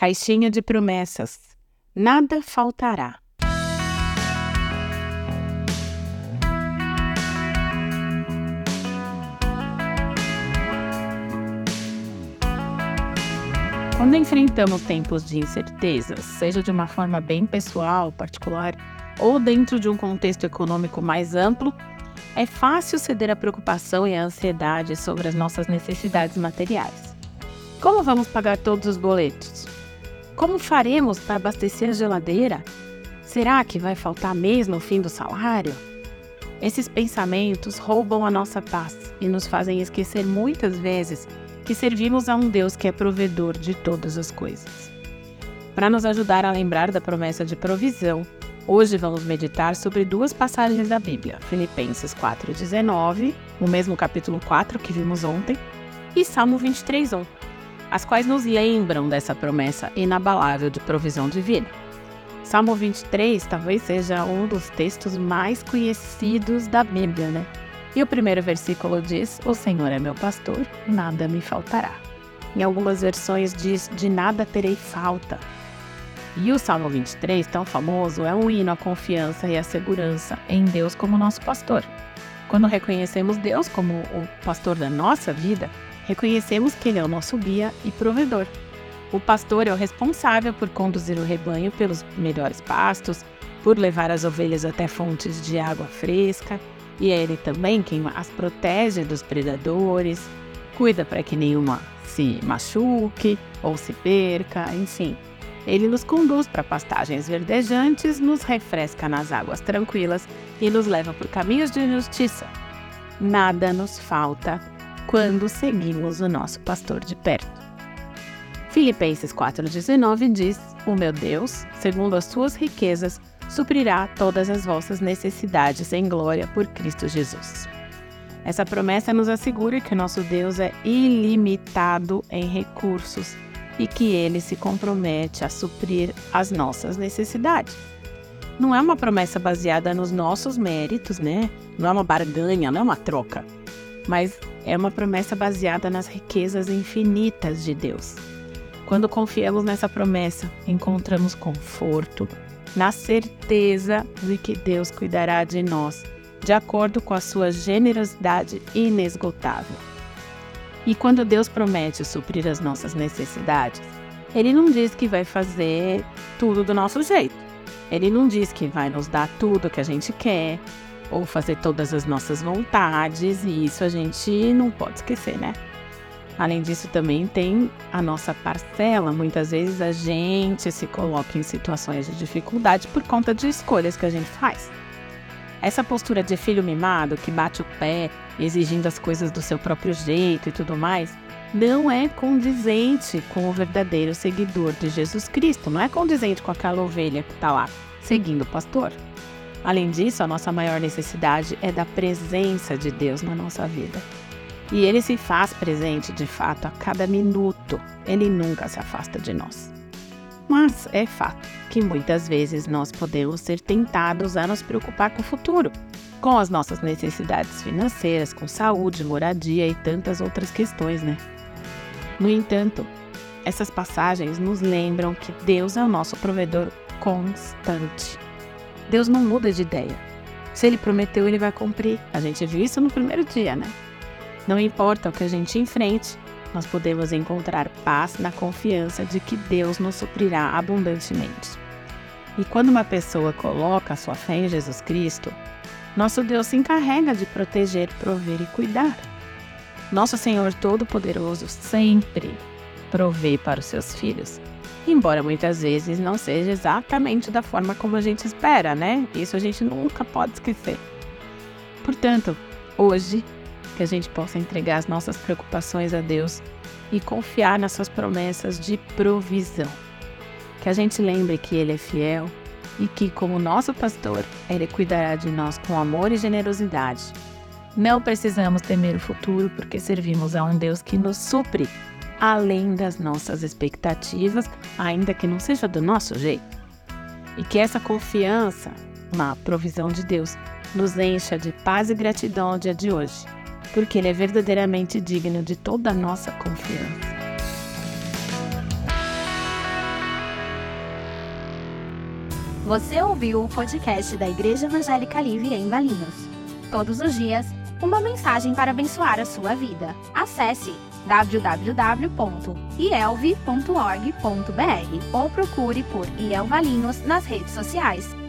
Caixinha de promessas. Nada faltará. Quando enfrentamos tempos de incertezas, seja de uma forma bem pessoal, particular, ou dentro de um contexto econômico mais amplo, é fácil ceder à preocupação e à ansiedade sobre as nossas necessidades materiais. Como vamos pagar todos os boletos? Como faremos para abastecer a geladeira? Será que vai faltar mesmo o fim do salário? Esses pensamentos roubam a nossa paz e nos fazem esquecer muitas vezes que servimos a um Deus que é provedor de todas as coisas. Para nos ajudar a lembrar da promessa de provisão, hoje vamos meditar sobre duas passagens da Bíblia, Filipenses 4,19, o mesmo capítulo 4 que vimos ontem, e Salmo 23,1, as quais nos lembram dessa promessa inabalável de provisão divina. Salmo 23 talvez seja um dos textos mais conhecidos da Bíblia, né? E o primeiro versículo diz: O Senhor é meu pastor, nada me faltará. Em algumas versões diz: De nada terei falta. E o Salmo 23, tão famoso, é um hino à confiança e à segurança em Deus como nosso pastor. Quando reconhecemos Deus como o pastor da nossa vida, reconhecemos que Ele é o nosso guia e provedor. O pastor é o responsável por conduzir o rebanho pelos melhores pastos, por levar as ovelhas até fontes de água fresca e é ele também quem as protege dos predadores, cuida para que nenhuma se machuque ou se perca, enfim. Ele nos conduz para pastagens verdejantes, nos refresca nas águas tranquilas e nos leva por caminhos de justiça. Nada nos falta quando seguimos o nosso pastor de perto. Filipenses 4,19 diz: O meu Deus, segundo as suas riquezas, suprirá todas as vossas necessidades em glória por Cristo Jesus. Essa promessa nos assegura que nosso Deus é ilimitado em recursos e que ele se compromete a suprir as nossas necessidades. Não é uma promessa baseada nos nossos méritos, né? Não é uma barganha, não é uma troca, mas é uma promessa baseada nas riquezas infinitas de Deus. Quando confiamos nessa promessa, encontramos conforto, na certeza de que Deus cuidará de nós, de acordo com a sua generosidade inesgotável. E quando Deus promete suprir as nossas necessidades, Ele não diz que vai fazer tudo do nosso jeito. Ele não diz que vai nos dar tudo que a gente quer ou fazer todas as nossas vontades, e isso a gente não pode esquecer, né? Além disso, também tem a nossa parcela. Muitas vezes a gente se coloca em situações de dificuldade por conta de escolhas que a gente faz. Essa postura de filho mimado que bate o pé, exigindo as coisas do seu próprio jeito e tudo mais, não é condizente com o verdadeiro seguidor de Jesus Cristo, não é condizente com aquela ovelha que está lá seguindo o pastor. Além disso, a nossa maior necessidade é da presença de Deus na nossa vida. E ele se faz presente de fato a cada minuto, ele nunca se afasta de nós. Mas é fato que muitas vezes nós podemos ser tentados a nos preocupar com o futuro, com as nossas necessidades financeiras, com saúde, moradia e tantas outras questões, né? No entanto, essas passagens nos lembram que Deus é o nosso provedor constante. Deus não muda de ideia. Se ele prometeu, ele vai cumprir. A gente viu isso no primeiro dia, né? Não importa o que a gente enfrente, nós podemos encontrar paz na confiança de que Deus nos suprirá abundantemente. E quando uma pessoa coloca a sua fé em Jesus Cristo, nosso Deus se encarrega de proteger, prover e cuidar. Nosso Senhor Todo-Poderoso sempre provê para os seus filhos, embora muitas vezes não seja exatamente da forma como a gente espera, né? Isso a gente nunca pode esquecer. Portanto, hoje que a gente possa entregar as nossas preocupações a Deus e confiar nas suas promessas de provisão. Que a gente lembre que Ele é fiel e que, como nosso pastor, Ele cuidará de nós com amor e generosidade. Não precisamos temer o futuro porque servimos a um Deus que nos supre além das nossas expectativas, ainda que não seja do nosso jeito. E que essa confiança na provisão de Deus nos encha de paz e gratidão no dia de hoje porque Ele é verdadeiramente digno de toda a nossa confiança. Você ouviu o podcast da Igreja Evangélica Livre em Valinhos. Todos os dias, uma mensagem para abençoar a sua vida. Acesse www.ielve.org.br ou procure por IEL Valinhos nas redes sociais.